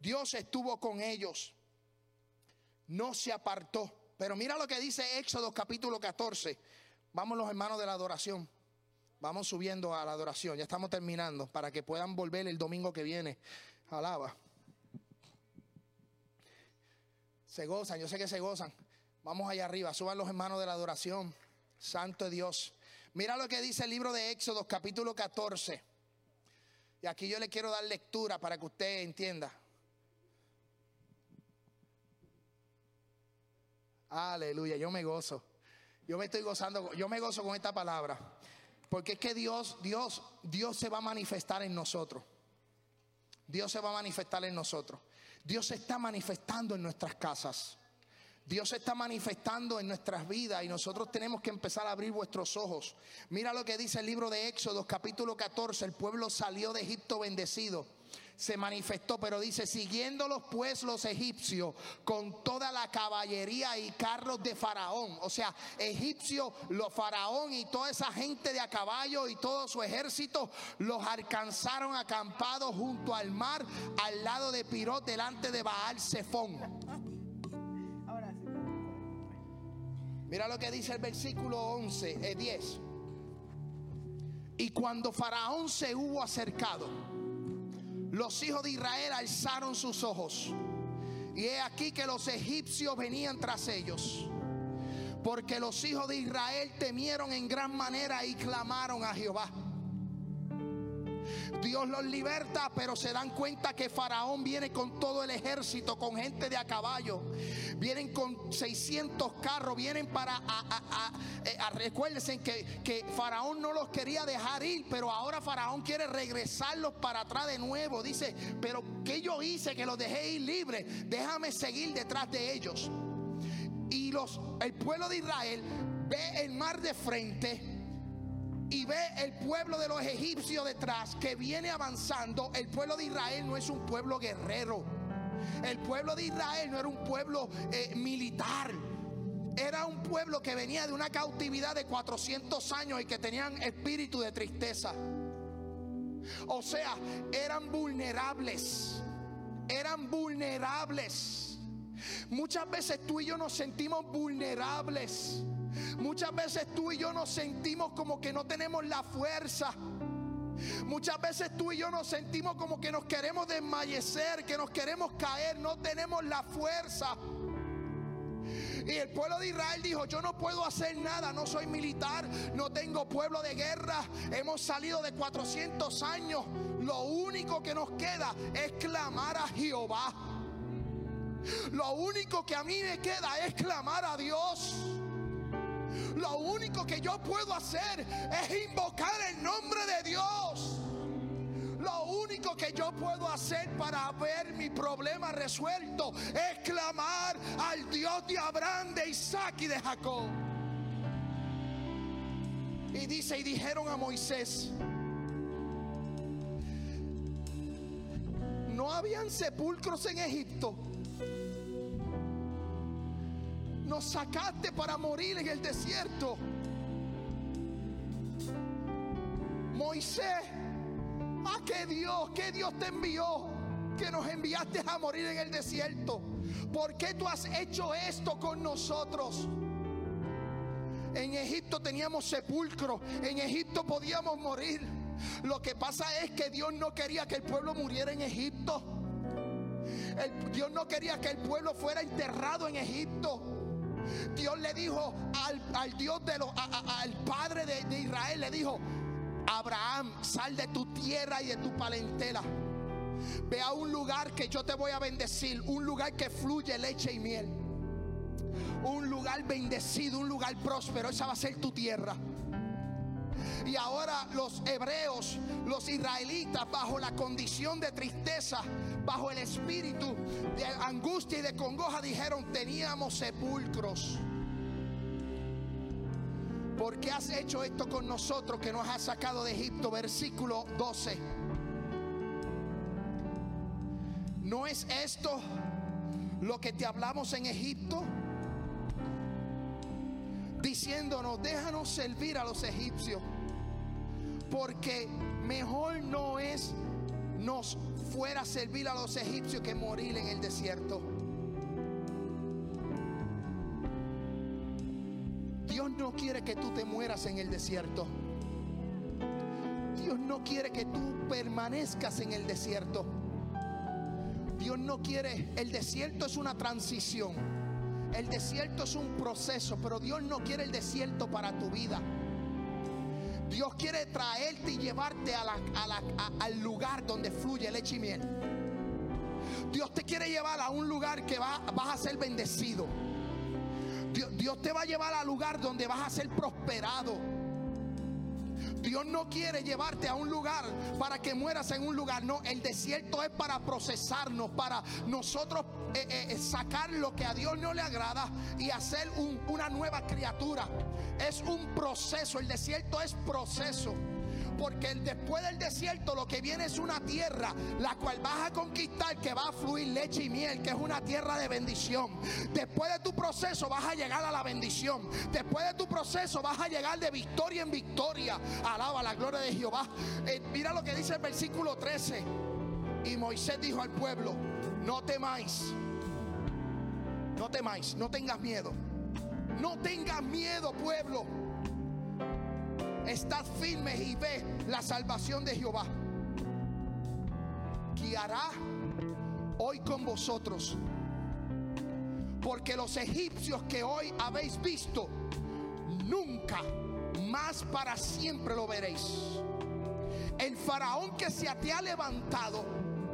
Dios estuvo con ellos. No se apartó. Pero mira lo que dice Éxodo capítulo 14. Vamos hermanos de la adoración. Vamos subiendo a la adoración, ya estamos terminando para que puedan volver el domingo que viene. Alaba. Se gozan, yo sé que se gozan. Vamos allá arriba, suban los hermanos de la adoración. Santo Dios. Mira lo que dice el libro de Éxodo, capítulo 14. Y aquí yo le quiero dar lectura para que usted entienda. Aleluya, yo me gozo. Yo me estoy gozando, yo me gozo con esta palabra. Porque es que Dios, Dios, Dios se va a manifestar en nosotros. Dios se va a manifestar en nosotros. Dios se está manifestando en nuestras casas. Dios se está manifestando en nuestras vidas y nosotros tenemos que empezar a abrir vuestros ojos. Mira lo que dice el libro de Éxodo, capítulo 14. El pueblo salió de Egipto bendecido se manifestó, pero dice, siguiéndolos pues los egipcios con toda la caballería y carros de Faraón. O sea, egipcio, los Faraón y toda esa gente de a caballo y todo su ejército los alcanzaron acampados junto al mar, al lado de Pirot, delante de Baal Zephón. Mira lo que dice el versículo 11, eh, 10. Y cuando Faraón se hubo acercado, los hijos de Israel alzaron sus ojos. Y he aquí que los egipcios venían tras ellos. Porque los hijos de Israel temieron en gran manera y clamaron a Jehová. Dios los liberta, pero se dan cuenta que Faraón viene con todo el ejército, con gente de a caballo. Vienen con 600 carros, vienen para... Eh, recuérdense que, que Faraón no los quería dejar ir, pero ahora Faraón quiere regresarlos para atrás de nuevo. Dice, pero ¿qué yo hice que los dejé ir libres? Déjame seguir detrás de ellos. Y los, el pueblo de Israel ve el mar de frente y ve el pueblo de los egipcios detrás que viene avanzando, el pueblo de Israel no es un pueblo guerrero. El pueblo de Israel no era un pueblo eh, militar. Era un pueblo que venía de una cautividad de 400 años y que tenían espíritu de tristeza. O sea, eran vulnerables. Eran vulnerables. Muchas veces tú y yo nos sentimos vulnerables. Muchas veces tú y yo nos sentimos como que no tenemos la fuerza. Muchas veces tú y yo nos sentimos como que nos queremos desmayecer, que nos queremos caer, no tenemos la fuerza. Y el pueblo de Israel dijo, yo no puedo hacer nada, no soy militar, no tengo pueblo de guerra, hemos salido de 400 años, lo único que nos queda es clamar a Jehová. Lo único que a mí me queda es clamar a Dios. Lo único que yo puedo hacer es invocar el nombre de Dios. Lo único que yo puedo hacer para ver mi problema resuelto es clamar al Dios de Abraham, de Isaac y de Jacob. Y dice, y dijeron a Moisés, no habían sepulcros en Egipto nos sacaste para morir en el desierto. Moisés, ¿a qué Dios, qué Dios te envió? Que nos enviaste a morir en el desierto. ¿Por qué tú has hecho esto con nosotros? En Egipto teníamos sepulcro, en Egipto podíamos morir. Lo que pasa es que Dios no quería que el pueblo muriera en Egipto. Dios no quería que el pueblo fuera enterrado en Egipto. Dios le dijo al, Dios de los, al padre de, de Israel, le dijo, Abraham, sal de tu tierra y de tu palentela. Ve a un lugar que yo te voy a bendecir, un lugar que fluye leche y miel. Un lugar bendecido, un lugar próspero, esa va a ser tu tierra. Y ahora los hebreos, los israelitas, bajo la condición de tristeza, bajo el espíritu de angustia y de congoja, dijeron, teníamos sepulcros. ¿Por qué has hecho esto con nosotros que nos has sacado de Egipto? Versículo 12. ¿No es esto lo que te hablamos en Egipto? Diciéndonos, déjanos servir a los egipcios porque mejor no es nos fuera a servir a los egipcios que morir en el desierto. Dios no quiere que tú te mueras en el desierto. Dios no quiere que tú permanezcas en el desierto. Dios no quiere, el desierto es una transición. El desierto es un proceso, pero Dios no quiere el desierto para tu vida. Dios quiere traerte y llevarte al lugar donde fluye leche y miel. Dios te quiere llevar a un lugar que vas a ser bendecido. Dios, Dios te va a llevar al lugar donde vas a ser prosperado. Dios no quiere llevarte a un lugar para que mueras en un lugar. No, el desierto es para procesarnos, para nosotros eh, eh, eh, sacar lo que a Dios no le agrada y hacer una nueva criatura. Es un proceso, el desierto es proceso. Porque después del desierto lo que viene es una tierra la cual vas a conquistar que va a fluir leche y miel, que es una tierra de bendición. Después de tu proceso vas a llegar a la bendición. Después de tu proceso vas a llegar de victoria en victoria. Alaba la gloria de Jehová. Eh, mira lo que dice el versículo 13. Y Moisés dijo al pueblo, no temáis, no temáis, no tengas miedo No tengas miedo, pueblo. Estad firmes y ve la salvación de Jehová. Guiará hoy con vosotros. Porque los egipcios que hoy habéis visto, nunca más para siempre lo veréis. El faraón que se te ha levantado,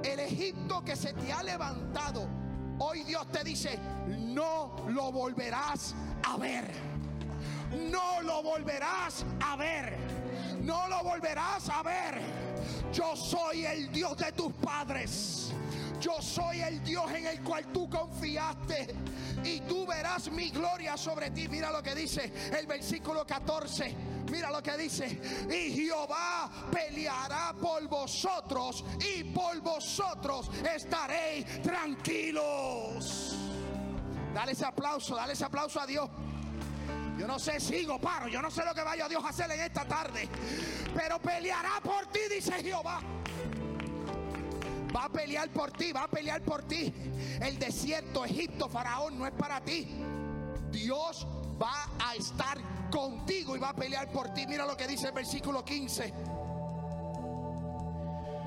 el Egipto que se te ha levantado, hoy Dios te dice, no lo volverás a ver. No lo volverás a ver. No lo volverás a ver. Yo soy el Dios de tus padres. Yo soy el Dios en el cual tú confiaste. Y tú verás mi gloria sobre ti. Mira lo que dice el versículo 14. Mira lo que dice. Y Jehová peleará por vosotros. Y por vosotros estaréis tranquilos. Dale ese aplauso, dale ese aplauso a Dios. Yo no sé, sigo, paro. Yo no sé lo que vaya Dios a hacer en esta tarde. Pero peleará por ti, dice Jehová. Va a pelear por ti, va a pelear por ti. El desierto, Egipto, Faraón no es para ti. Dios va a estar contigo y va a pelear por ti. Mira lo que dice el versículo 15.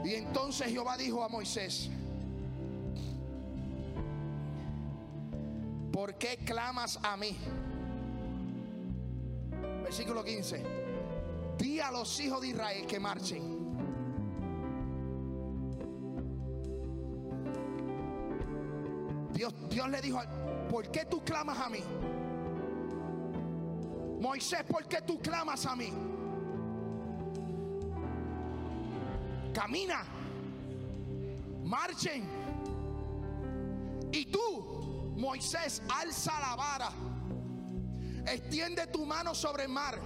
Y entonces Jehová dijo a Moisés, ¿por qué clamas a mí? Versículo 15. Di a los hijos de Israel que marchen. Dios, Dios le dijo, ¿por qué tú clamas a mí? Moisés, ¿por qué tú clamas a mí? Camina, marchen. Y tú, Moisés, alza la vara. Extiende tu mano sobre el mar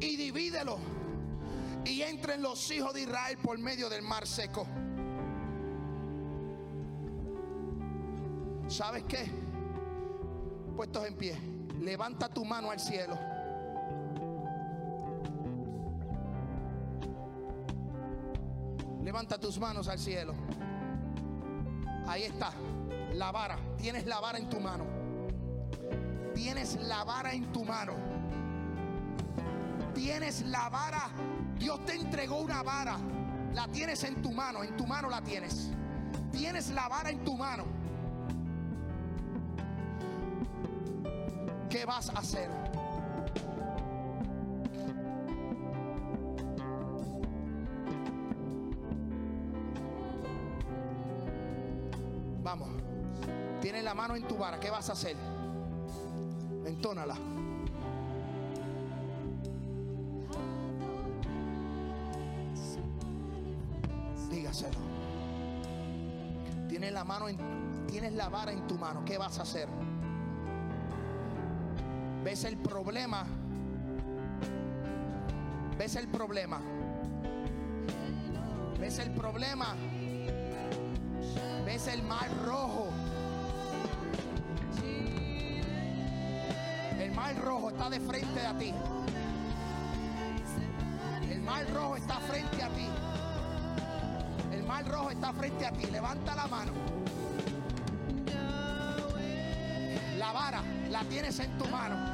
y divídelo. Y entren los hijos de Israel por medio del mar seco. ¿Sabes qué? Puestos en pie, levanta tu mano al cielo. Levanta tus manos al cielo. Ahí está, la vara. Tienes la vara en tu mano. Tienes la vara en tu mano. Tienes la vara. Dios te entregó una vara. La tienes en tu mano. En tu mano la tienes. Tienes la vara en tu mano. ¿Qué vas a hacer? Vamos. Tienes la mano en tu vara. ¿Qué vas a hacer? Entónala. Dígaselo. Tienes la mano en, tienes la vara en tu mano. ¿Qué vas a hacer? ¿Ves el problema? ¿Ves el problema? ¿Ves el problema? ¿Ves el mar rojo? El mar rojo está de frente a ti. El mar rojo está frente a ti. El mar rojo está frente a ti. Levanta la mano. La vara la tienes en tu mano.